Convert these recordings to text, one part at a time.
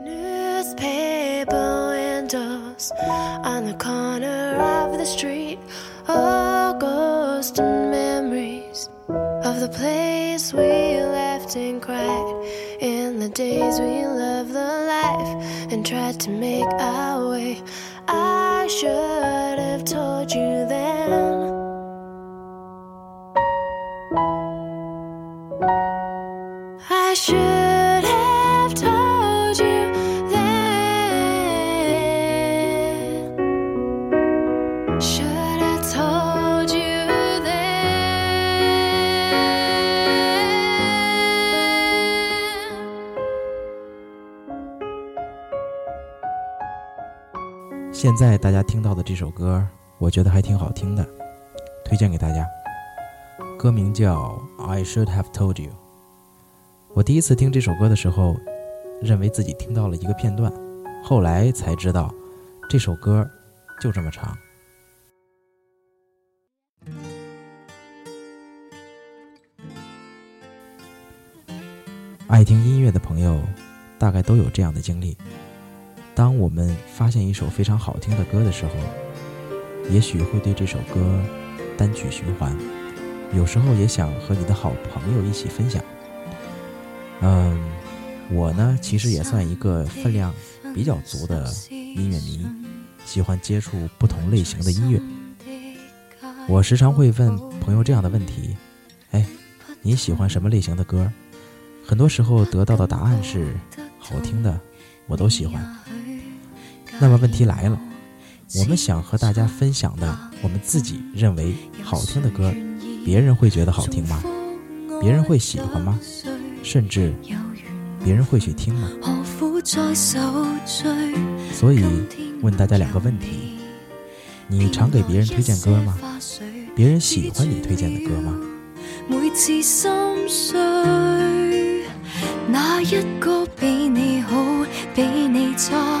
Newspaper windows on the corner of the street, all ghosts and memories of the place we laughed and cried in the days we loved the life and tried to make our way. I should. 现在大家听到的这首歌，我觉得还挺好听的，推荐给大家。歌名叫《I Should Have Told You》。我第一次听这首歌的时候，认为自己听到了一个片段，后来才知道，这首歌就这么长。爱听音乐的朋友，大概都有这样的经历。当我们发现一首非常好听的歌的时候，也许会对这首歌单曲循环。有时候也想和你的好朋友一起分享。嗯，我呢其实也算一个分量比较足的音乐迷，喜欢接触不同类型的音乐。我时常会问朋友这样的问题：“哎，你喜欢什么类型的歌？”很多时候得到的答案是：“好听的，我都喜欢。”那么问题来了，我们想和大家分享的，我们自己认为好听的歌，别人会觉得好听吗？别人会喜欢吗？甚至，别人会去听吗？所以问大家两个问题：你常给别人推荐歌吗？别人喜欢你推荐的歌吗？每一次心碎，个比比你你好，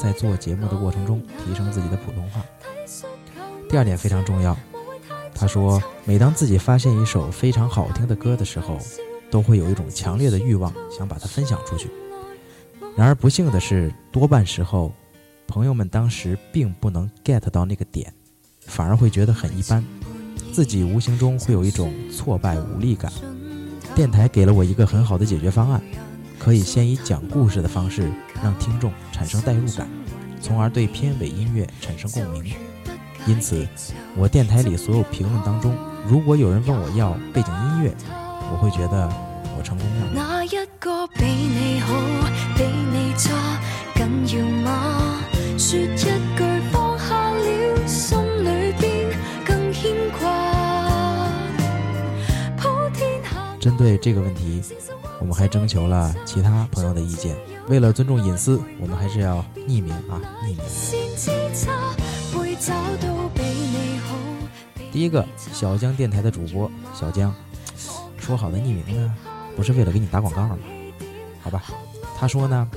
在做节目的过程中提升自己的普通话。第二点非常重要，他说，每当自己发现一首非常好听的歌的时候，都会有一种强烈的欲望想把它分享出去。然而不幸的是，多半时候朋友们当时并不能 get 到那个点，反而会觉得很一般，自己无形中会有一种挫败无力感。电台给了我一个很好的解决方案。可以先以讲故事的方式让听众产生代入感，从而对片尾音乐产生共鸣。因此，我电台里所有评论当中，如果有人问我要背景音乐，我会觉得我成功了。针对这个问题。我们还征求了其他朋友的意见，为了尊重隐私，我们还是要匿名啊，匿名。第一个小江电台的主播小江，说好的匿名呢？不是为了给你打广告吗？好吧，他说呢，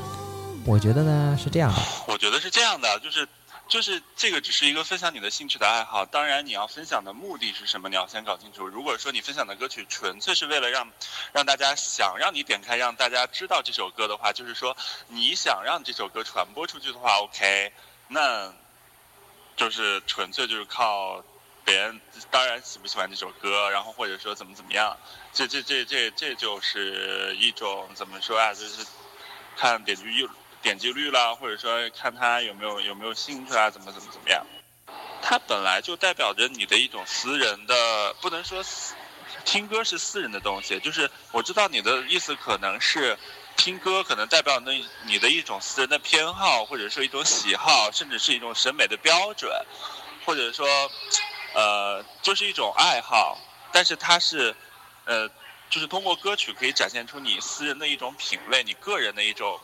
我觉得呢是这样的，我觉得是这样的，就是。就是这个只是一个分享你的兴趣的爱好，当然你要分享的目的是什么，你要先搞清楚。如果说你分享的歌曲纯粹是为了让让大家想让你点开，让大家知道这首歌的话，就是说你想让这首歌传播出去的话，OK，那就是纯粹就是靠别人当然喜不喜欢这首歌，然后或者说怎么怎么样，这这这这这就是一种怎么说啊，就是看点击率。点击率啦，或者说看他有没有有没有兴趣啊，怎么怎么怎么样？它本来就代表着你的一种私人的，不能说听歌是私人的东西。就是我知道你的意思可能是，听歌可能代表那你的一种私人的偏好，或者说一种喜好，甚至是一种审美的标准，或者说呃，就是一种爱好。但是它是，呃，就是通过歌曲可以展现出你私人的一种品味，你个人的一种。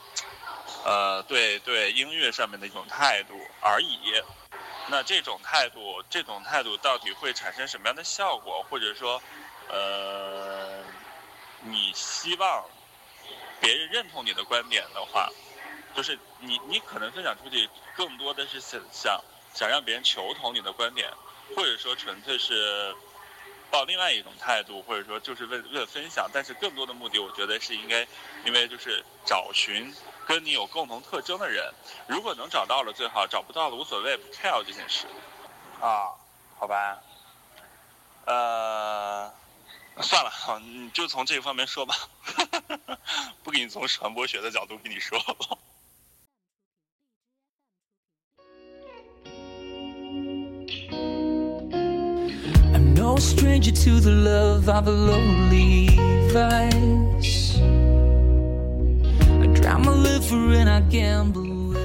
呃，对对，音乐上面的一种态度而已。那这种态度，这种态度到底会产生什么样的效果？或者说，呃，你希望别人认同你的观点的话，就是你你可能分享出去更多的是想想想让别人求同你的观点，或者说纯粹是抱另外一种态度，或者说就是为为了分享，但是更多的目的，我觉得是应该，因为就是找寻。跟你有共同特征的人，如果能找到了最好，找不到了无所谓，不 care 这件事。啊，好吧，呃，算了，你就从这个方面说吧，不给你从传播学的角度跟你说。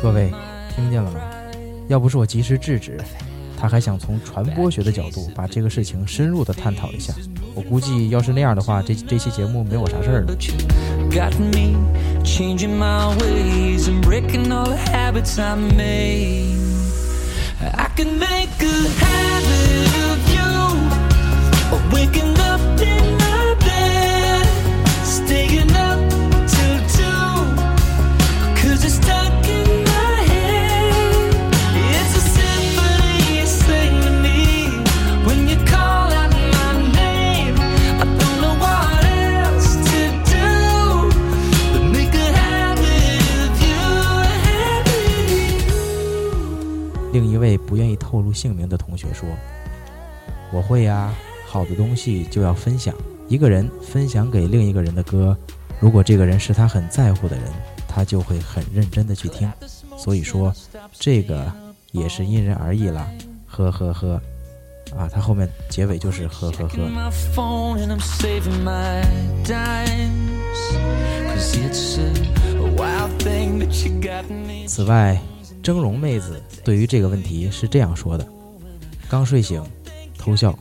各位听见了吗？要不是我及时制止，他还想从传播学的角度把这个事情深入的探讨一下。我估计要是那样的话，这这期节目没有啥事儿了。说，我会呀，好的东西就要分享。一个人分享给另一个人的歌，如果这个人是他很在乎的人，他就会很认真的去听。所以说，这个也是因人而异啦。”呵呵呵，啊，他后面结尾就是呵呵呵。此外，峥嵘妹子对于这个问题是这样说的。刚睡醒，偷笑。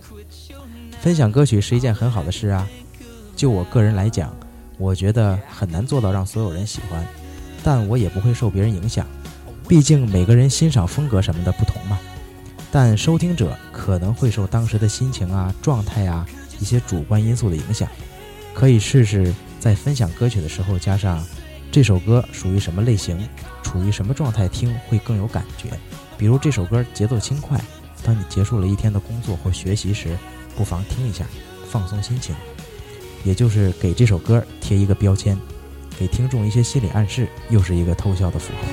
分享歌曲是一件很好的事啊。就我个人来讲，我觉得很难做到让所有人喜欢，但我也不会受别人影响。毕竟每个人欣赏风格什么的不同嘛。但收听者可能会受当时的心情啊、状态啊一些主观因素的影响。可以试试在分享歌曲的时候加上，这首歌属于什么类型，处于什么状态听会更有感觉。比如这首歌节奏轻快。当你结束了一天的工作或学习时，不妨听一下，放松心情。也就是给这首歌贴一个标签，给听众一些心理暗示，又是一个偷笑的符号。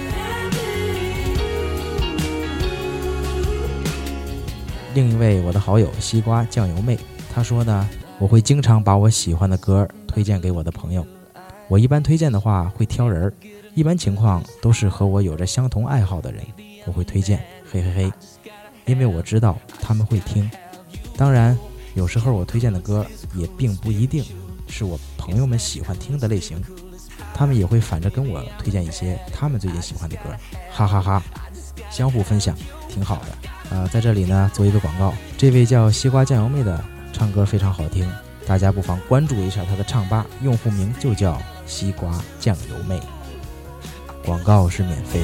另一位我的好友西瓜酱油妹，她说呢，我会经常把我喜欢的歌推荐给我的朋友。我一般推荐的话会挑人儿，一般情况都是和我有着相同爱好的人，我会推荐。嘿嘿嘿。因为我知道他们会听，当然，有时候我推荐的歌也并不一定是我朋友们喜欢听的类型，他们也会反着跟我推荐一些他们最近喜欢的歌，哈哈哈，相互分享挺好的。呃，在这里呢做一个广告，这位叫西瓜酱油妹的唱歌非常好听，大家不妨关注一下她的唱吧，用户名就叫西瓜酱油妹，广告是免费。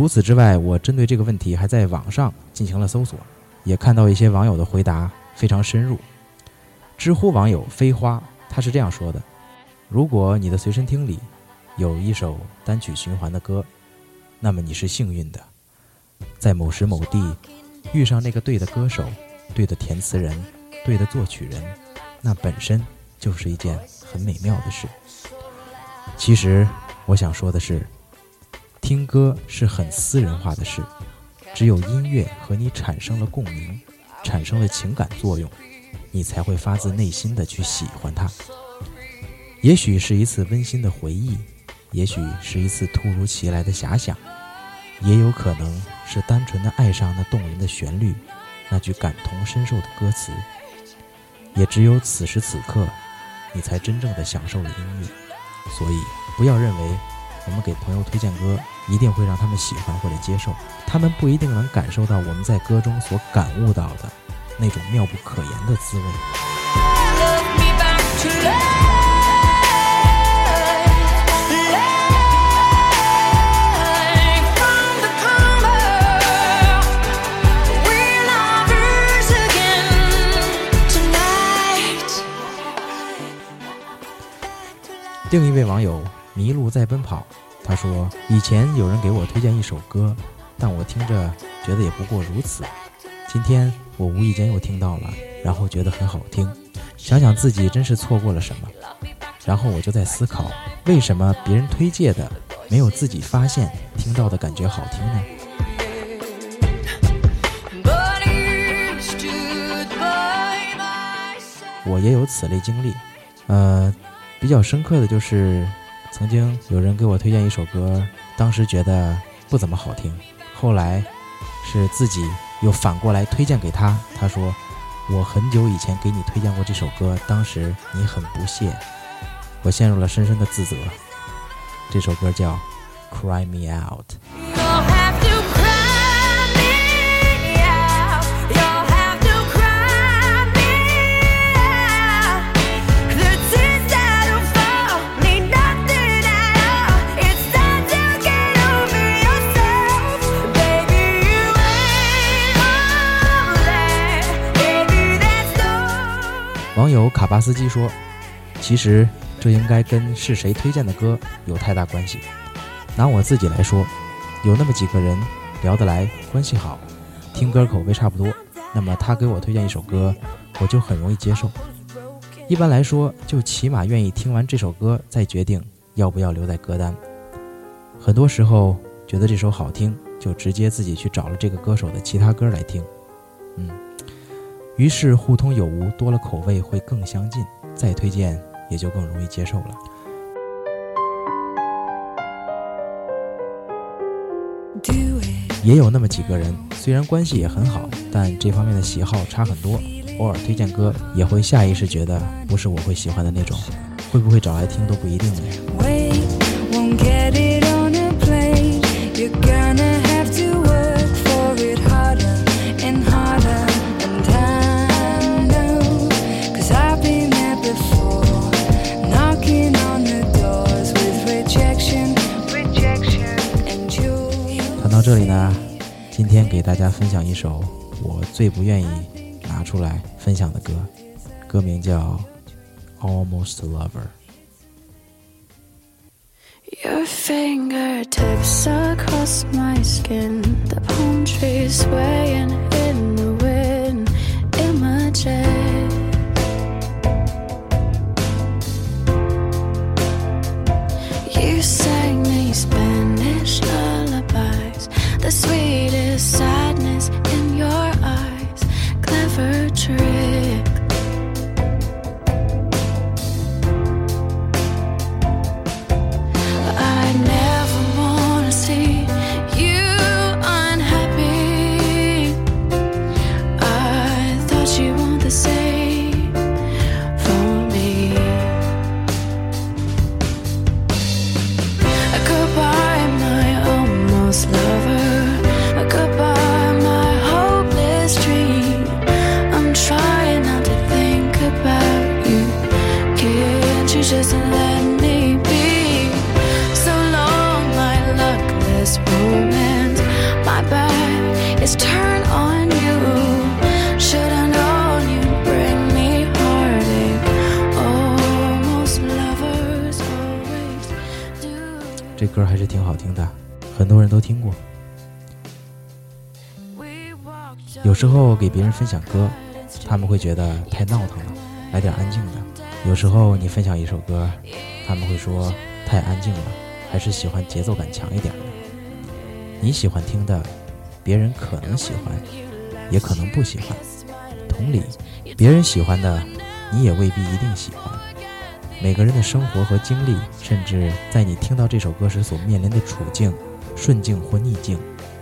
除此之外，我针对这个问题还在网上进行了搜索，也看到一些网友的回答非常深入。知乎网友飞花他是这样说的：“如果你的随身听里有一首单曲循环的歌，那么你是幸运的，在某时某地遇上那个对的歌手、对的填词人、对的作曲人，那本身就是一件很美妙的事。”其实，我想说的是。听歌是很私人化的事，只有音乐和你产生了共鸣，产生了情感作用，你才会发自内心的去喜欢它。也许是一次温馨的回忆，也许是一次突如其来的遐想，也有可能是单纯的爱上那动人的旋律，那句感同身受的歌词。也只有此时此刻，你才真正的享受了音乐。所以，不要认为。我们给朋友推荐歌，一定会让他们喜欢或者接受，他们不一定能感受到我们在歌中所感悟到的那种妙不可言的滋味。另一位网友。一路在奔跑。他说：“以前有人给我推荐一首歌，但我听着觉得也不过如此。今天我无意间又听到了，然后觉得很好听。想想自己真是错过了什么。然后我就在思考，为什么别人推荐的没有自己发现听到的感觉好听呢？”我也有此类经历，呃，比较深刻的就是。曾经有人给我推荐一首歌，当时觉得不怎么好听，后来是自己又反过来推荐给他。他说：“我很久以前给你推荐过这首歌，当时你很不屑。”我陷入了深深的自责。这首歌叫《Cry Me Out》。司机说：“其实这应该跟是谁推荐的歌有太大关系。拿我自己来说，有那么几个人聊得来，关系好，听歌口味差不多，那么他给我推荐一首歌，我就很容易接受。一般来说，就起码愿意听完这首歌再决定要不要留在歌单。很多时候觉得这首好听，就直接自己去找了这个歌手的其他歌来听。”嗯。于是互通有无多了，口味会更相近，再推荐也就更容易接受了。也有那么几个人，虽然关系也很好，但这方面的喜好差很多，偶尔推荐歌也会下意识觉得不是我会喜欢的那种，会不会找来听都不一定。呢。这里呢，今天给大家分享一首我最不愿意拿出来分享的歌，歌名叫《Almost a Lover》。j u s t let me be so long my luckless moment my back is turned on you should I know you bring me heartache almost lovers always do 这歌还是挺好听的很多人都听过。有时候给别人分享歌，他们会觉得太闹腾了，来点安静的。有时候你分享一首歌，他们会说太安静了，还是喜欢节奏感强一点的。你喜欢听的，别人可能喜欢，也可能不喜欢。同理，别人喜欢的，你也未必一定喜欢。每个人的生活和经历，甚至在你听到这首歌时所面临的处境，顺境或逆境，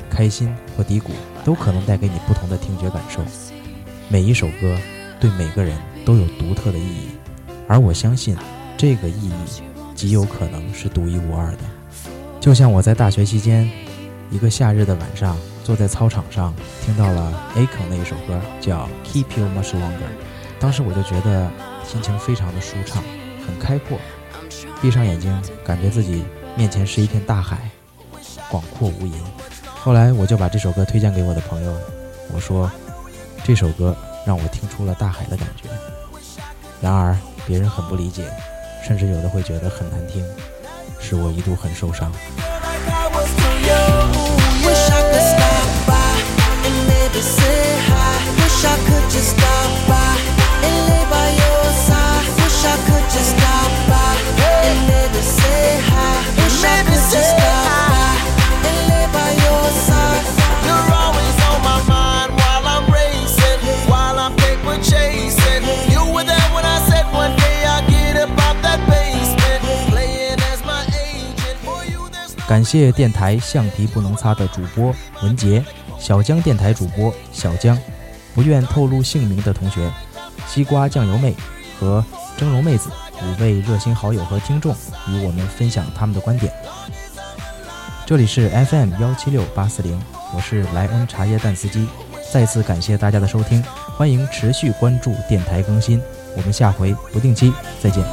开心或低谷，都可能带给你不同的听觉感受。每一首歌，对每个人都有独特的意义。而我相信，这个意义极有可能是独一无二的。就像我在大学期间，一个夏日的晚上，坐在操场上，听到了 Akon 的一首歌，叫《Keep You Much Longer》，当时我就觉得心情非常的舒畅，很开阔。闭上眼睛，感觉自己面前是一片大海，广阔无垠。后来我就把这首歌推荐给我的朋友，我说：“这首歌让我听出了大海的感觉。”然而，别人很不理解，甚至有的会觉得很难听，使我一度很受伤。感谢电台“橡皮不能擦”的主播文杰、小江电台主播小江，不愿透露姓名的同学、西瓜酱油妹和峥嵘妹子五位热心好友和听众与我们分享他们的观点。这里是 FM 幺七六八四零，我是莱恩茶叶蛋司机。再次感谢大家的收听，欢迎持续关注电台更新，我们下回不定期再见。